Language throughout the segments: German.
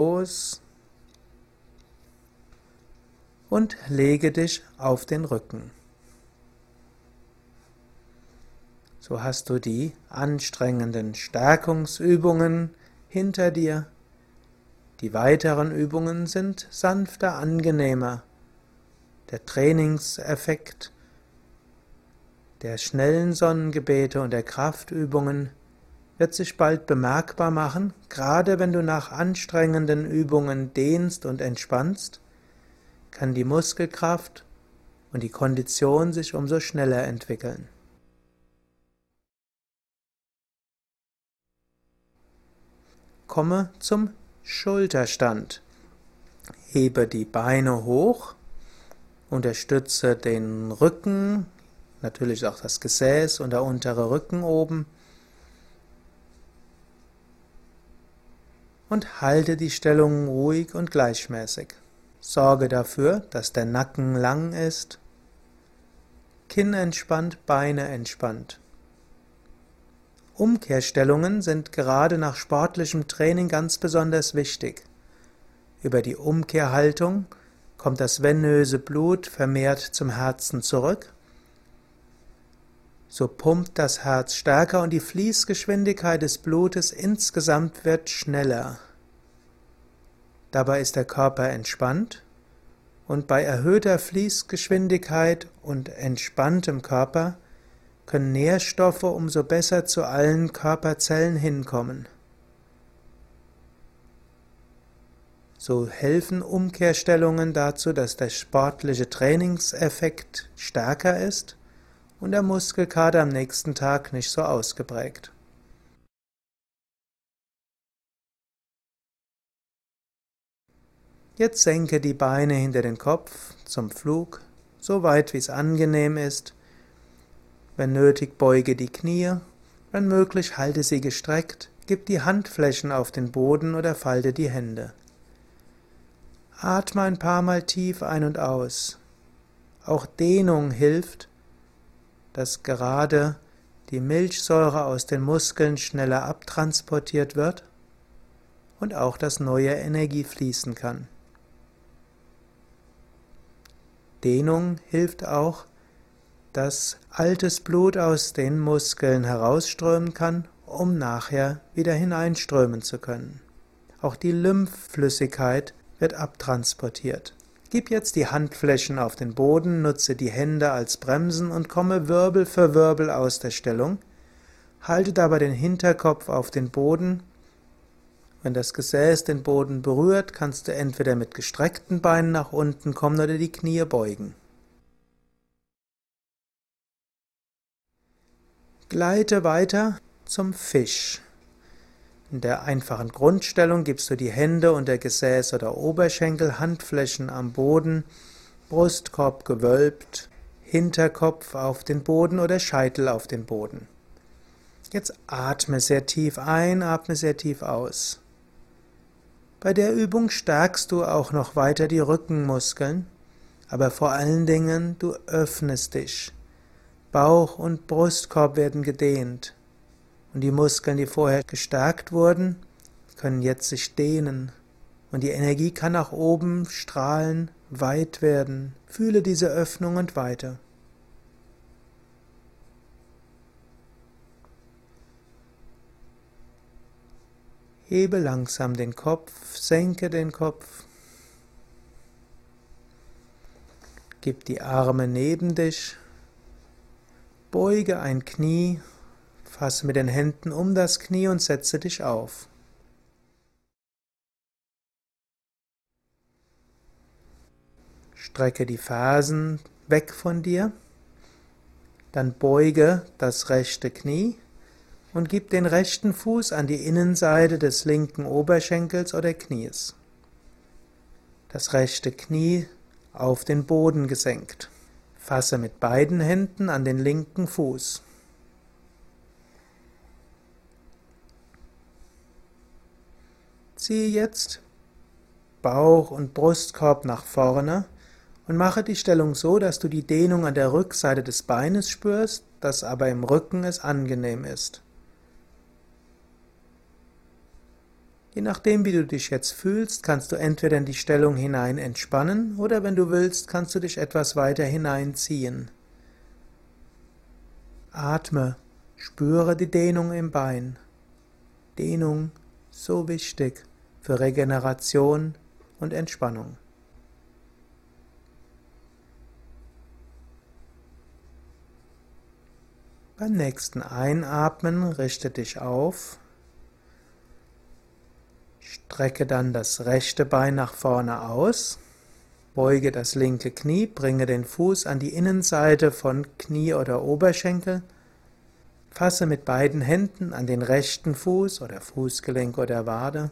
los und lege dich auf den Rücken. So hast du die anstrengenden Stärkungsübungen hinter dir. Die weiteren Übungen sind sanfter, angenehmer. Der Trainingseffekt der schnellen Sonnengebete und der Kraftübungen wird sich bald bemerkbar machen, gerade wenn du nach anstrengenden Übungen dehnst und entspannst, kann die Muskelkraft und die Kondition sich umso schneller entwickeln. Komme zum Schulterstand. Hebe die Beine hoch, unterstütze den Rücken, natürlich auch das Gesäß und der untere Rücken oben. Und halte die Stellung ruhig und gleichmäßig. Sorge dafür, dass der Nacken lang ist, Kinn entspannt, Beine entspannt. Umkehrstellungen sind gerade nach sportlichem Training ganz besonders wichtig. Über die Umkehrhaltung kommt das venöse Blut vermehrt zum Herzen zurück so pumpt das Herz stärker und die Fließgeschwindigkeit des Blutes insgesamt wird schneller. Dabei ist der Körper entspannt und bei erhöhter Fließgeschwindigkeit und entspanntem Körper können Nährstoffe umso besser zu allen Körperzellen hinkommen. So helfen Umkehrstellungen dazu, dass der sportliche Trainingseffekt stärker ist und der Muskelkater am nächsten Tag nicht so ausgeprägt. Jetzt senke die Beine hinter den Kopf zum Flug, so weit wie es angenehm ist. Wenn nötig, beuge die Knie, wenn möglich, halte sie gestreckt, gib die Handflächen auf den Boden oder falte die Hände. Atme ein paar Mal tief ein und aus. Auch Dehnung hilft, dass gerade die Milchsäure aus den Muskeln schneller abtransportiert wird und auch dass neue Energie fließen kann. Dehnung hilft auch, dass altes Blut aus den Muskeln herausströmen kann, um nachher wieder hineinströmen zu können. Auch die Lymphflüssigkeit wird abtransportiert. Gib jetzt die Handflächen auf den Boden, nutze die Hände als Bremsen und komme Wirbel für Wirbel aus der Stellung. Halte dabei den Hinterkopf auf den Boden. Wenn das Gesäß den Boden berührt, kannst du entweder mit gestreckten Beinen nach unten kommen oder die Knie beugen. Gleite weiter zum Fisch. In der einfachen Grundstellung gibst du die Hände unter Gesäß oder Oberschenkel, Handflächen am Boden, Brustkorb gewölbt, Hinterkopf auf den Boden oder Scheitel auf den Boden. Jetzt atme sehr tief ein, atme sehr tief aus. Bei der Übung stärkst du auch noch weiter die Rückenmuskeln, aber vor allen Dingen du öffnest dich. Bauch und Brustkorb werden gedehnt. Und die Muskeln, die vorher gestärkt wurden, können jetzt sich dehnen. Und die Energie kann nach oben strahlen, weit werden. Fühle diese Öffnung und weiter. Hebe langsam den Kopf, senke den Kopf. Gib die Arme neben dich. Beuge ein Knie Fasse mit den Händen um das Knie und setze dich auf. Strecke die Fersen weg von dir, dann beuge das rechte Knie und gib den rechten Fuß an die Innenseite des linken Oberschenkels oder Knies. Das rechte Knie auf den Boden gesenkt. Fasse mit beiden Händen an den linken Fuß. Ziehe jetzt Bauch und Brustkorb nach vorne und mache die Stellung so, dass du die Dehnung an der Rückseite des Beines spürst, dass aber im Rücken es angenehm ist. Je nachdem, wie du dich jetzt fühlst, kannst du entweder in die Stellung hinein entspannen oder wenn du willst, kannst du dich etwas weiter hineinziehen. Atme, spüre die Dehnung im Bein. Dehnung so wichtig für Regeneration und Entspannung. Beim nächsten Einatmen richte dich auf. Strecke dann das rechte Bein nach vorne aus. Beuge das linke Knie, bringe den Fuß an die Innenseite von Knie oder Oberschenkel. Fasse mit beiden Händen an den rechten Fuß oder Fußgelenk oder Wade.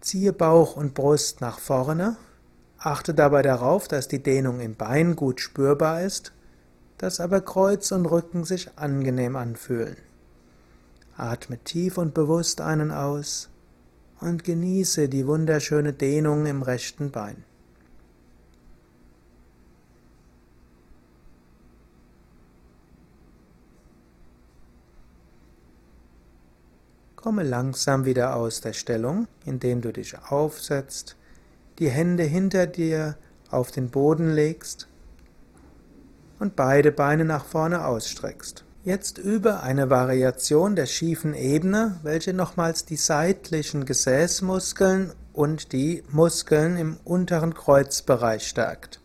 Ziehe Bauch und Brust nach vorne. Achte dabei darauf, dass die Dehnung im Bein gut spürbar ist dass aber Kreuz und Rücken sich angenehm anfühlen. Atme tief und bewusst einen aus und genieße die wunderschöne Dehnung im rechten Bein. Komme langsam wieder aus der Stellung, indem du dich aufsetzt, die Hände hinter dir auf den Boden legst und beide Beine nach vorne ausstreckst. Jetzt übe eine Variation der schiefen Ebene, welche nochmals die seitlichen Gesäßmuskeln und die Muskeln im unteren Kreuzbereich stärkt.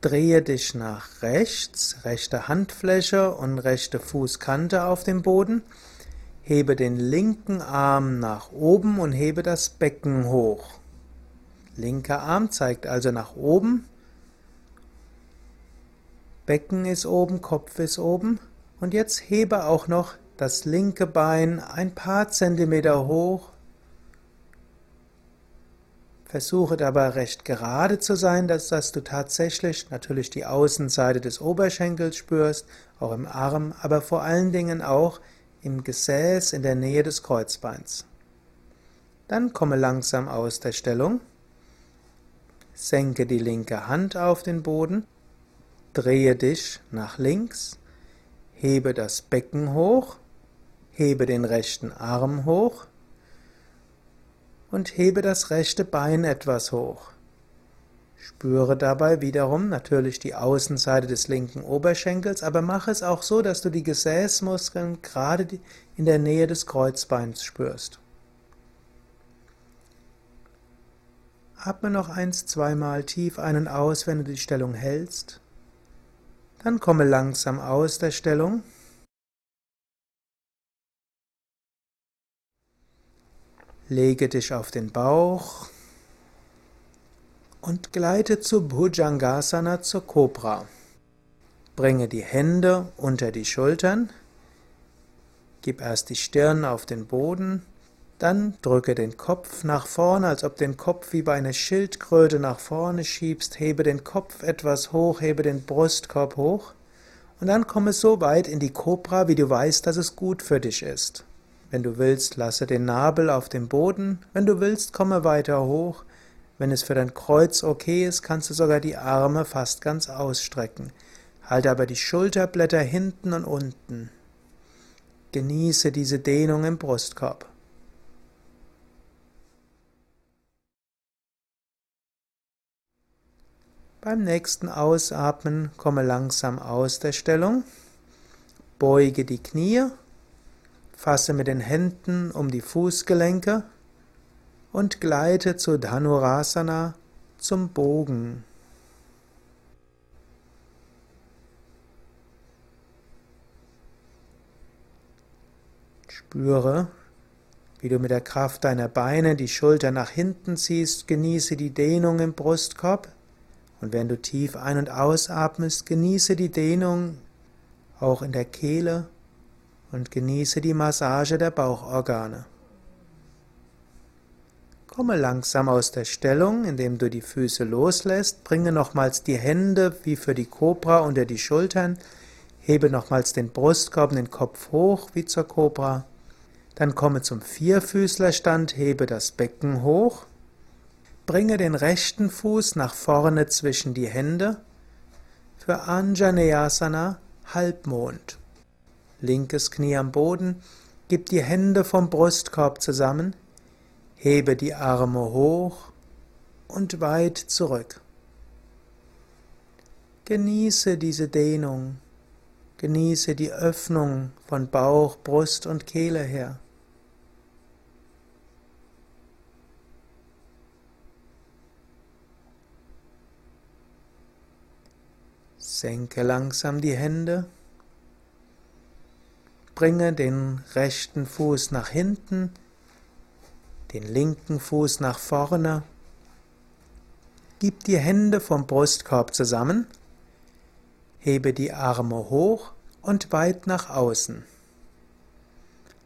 Drehe dich nach rechts, rechte Handfläche und rechte Fußkante auf dem Boden. Hebe den linken Arm nach oben und hebe das Becken hoch. Linker Arm zeigt also nach oben, Becken ist oben, Kopf ist oben. Und jetzt hebe auch noch das linke Bein ein paar Zentimeter hoch. Versuche dabei recht gerade zu sein, dass, dass du tatsächlich natürlich die Außenseite des Oberschenkels spürst, auch im Arm, aber vor allen Dingen auch im Gesäß in der Nähe des Kreuzbeins. Dann komme langsam aus der Stellung. Senke die linke Hand auf den Boden Drehe dich nach links, hebe das Becken hoch, hebe den rechten Arm hoch und hebe das rechte Bein etwas hoch. Spüre dabei wiederum natürlich die Außenseite des linken Oberschenkels, aber mache es auch so, dass du die Gesäßmuskeln gerade in der Nähe des Kreuzbeins spürst. Atme noch eins, zweimal tief einen aus, wenn du die Stellung hältst. Dann komme langsam aus der Stellung. Lege dich auf den Bauch und gleite zu Bhujangasana zur Cobra. Bringe die Hände unter die Schultern, gib erst die Stirn auf den Boden, dann drücke den Kopf nach vorne, als ob den Kopf wie bei einer Schildkröte nach vorne schiebst. Hebe den Kopf etwas hoch, hebe den Brustkorb hoch. Und dann komme so weit in die Kobra, wie du weißt, dass es gut für dich ist. Wenn du willst, lasse den Nabel auf dem Boden. Wenn du willst, komme weiter hoch. Wenn es für dein Kreuz okay ist, kannst du sogar die Arme fast ganz ausstrecken. Halte aber die Schulterblätter hinten und unten. Genieße diese Dehnung im Brustkorb. Beim nächsten Ausatmen komme langsam aus der Stellung, beuge die Knie, fasse mit den Händen um die Fußgelenke und gleite zu Dhanurasana zum Bogen. Spüre, wie du mit der Kraft deiner Beine die Schulter nach hinten ziehst, genieße die Dehnung im Brustkorb. Und wenn du tief ein- und ausatmest, genieße die Dehnung auch in der Kehle und genieße die Massage der Bauchorgane. Komme langsam aus der Stellung, indem du die Füße loslässt. Bringe nochmals die Hände wie für die Kobra unter die Schultern. Hebe nochmals den Brustkorb und den Kopf hoch wie zur Kobra. Dann komme zum Vierfüßlerstand, hebe das Becken hoch. Bringe den rechten Fuß nach vorne zwischen die Hände für Anjaneyasana Halbmond. Linkes Knie am Boden, Gib die Hände vom Brustkorb zusammen, hebe die Arme hoch und weit zurück. Genieße diese Dehnung, genieße die Öffnung von Bauch, Brust und Kehle her. Senke langsam die Hände. Bringe den rechten Fuß nach hinten, den linken Fuß nach vorne. Gib die Hände vom Brustkorb zusammen. Hebe die Arme hoch und weit nach außen.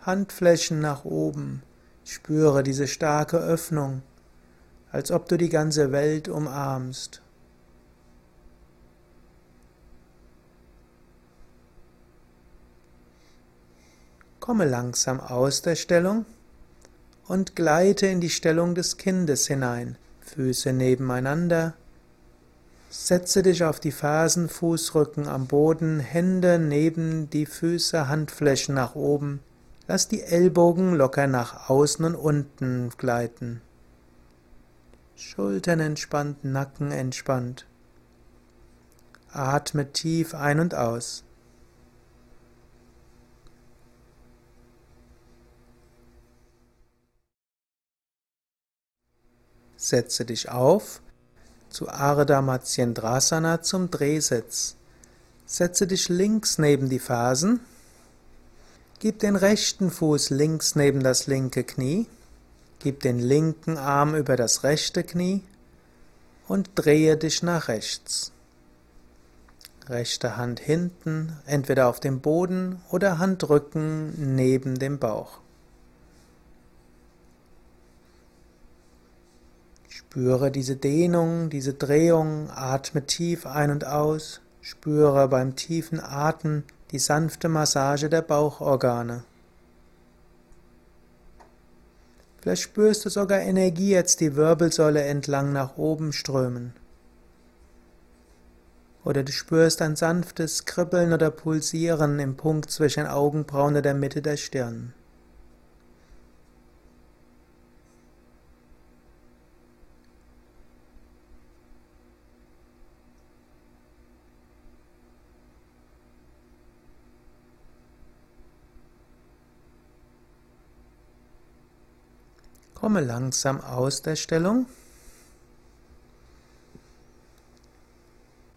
Handflächen nach oben. Spüre diese starke Öffnung, als ob du die ganze Welt umarmst. Komme langsam aus der Stellung und gleite in die Stellung des Kindes hinein. Füße nebeneinander. Setze dich auf die Fersen, Fußrücken am Boden, Hände neben die Füße, Handflächen nach oben. Lass die Ellbogen locker nach außen und unten gleiten. Schultern entspannt, Nacken entspannt. Atme tief ein und aus. Setze dich auf zu Ardha Matsyendrasana zum Drehsitz. Setze dich links neben die Fersen. Gib den rechten Fuß links neben das linke Knie. Gib den linken Arm über das rechte Knie und drehe dich nach rechts. Rechte Hand hinten, entweder auf dem Boden oder Handrücken neben dem Bauch. Spüre diese Dehnung, diese Drehung, atme tief ein und aus, spüre beim tiefen Atmen die sanfte Massage der Bauchorgane. Vielleicht spürst du sogar Energie jetzt die Wirbelsäule entlang nach oben strömen. Oder du spürst ein sanftes Kribbeln oder Pulsieren im Punkt zwischen Augenbrauen oder der Mitte der Stirn. Komme langsam aus der Stellung.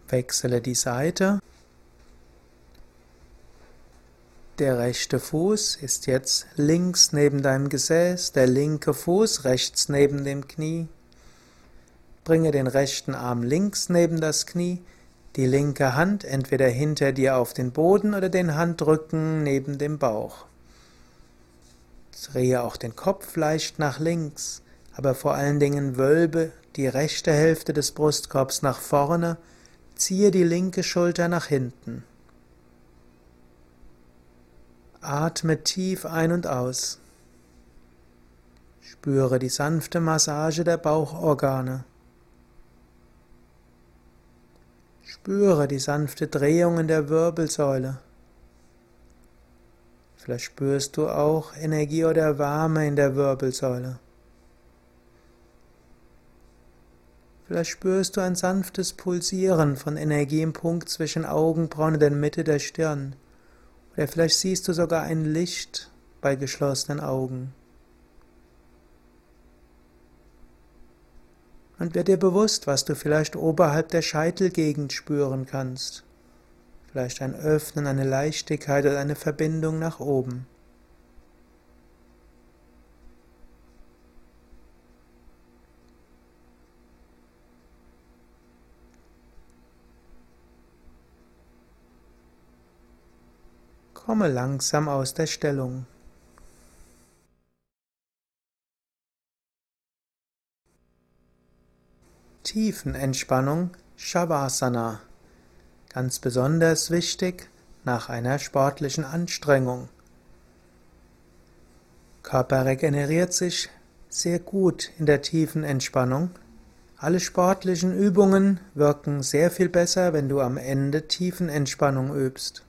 Wechsle die Seite. Der rechte Fuß ist jetzt links neben deinem Gesäß, der linke Fuß rechts neben dem Knie. Bringe den rechten Arm links neben das Knie, die linke Hand entweder hinter dir auf den Boden oder den Handrücken neben dem Bauch. Drehe auch den Kopf leicht nach links, aber vor allen Dingen wölbe die rechte Hälfte des Brustkorbs nach vorne, ziehe die linke Schulter nach hinten. Atme tief ein und aus. Spüre die sanfte Massage der Bauchorgane. Spüre die sanfte Drehung in der Wirbelsäule. Vielleicht spürst du auch Energie oder Wärme in der Wirbelsäule. Vielleicht spürst du ein sanftes Pulsieren von Energie im Punkt zwischen Augenbrauen und der Mitte der Stirn. Oder vielleicht siehst du sogar ein Licht bei geschlossenen Augen. Und werd dir bewusst, was du vielleicht oberhalb der Scheitelgegend spüren kannst vielleicht ein Öffnen, eine Leichtigkeit oder eine Verbindung nach oben. Komme langsam aus der Stellung. Tiefenentspannung Shavasana Ganz besonders wichtig nach einer sportlichen Anstrengung. Körper regeneriert sich sehr gut in der tiefen Entspannung. Alle sportlichen Übungen wirken sehr viel besser, wenn du am Ende Tiefenentspannung übst.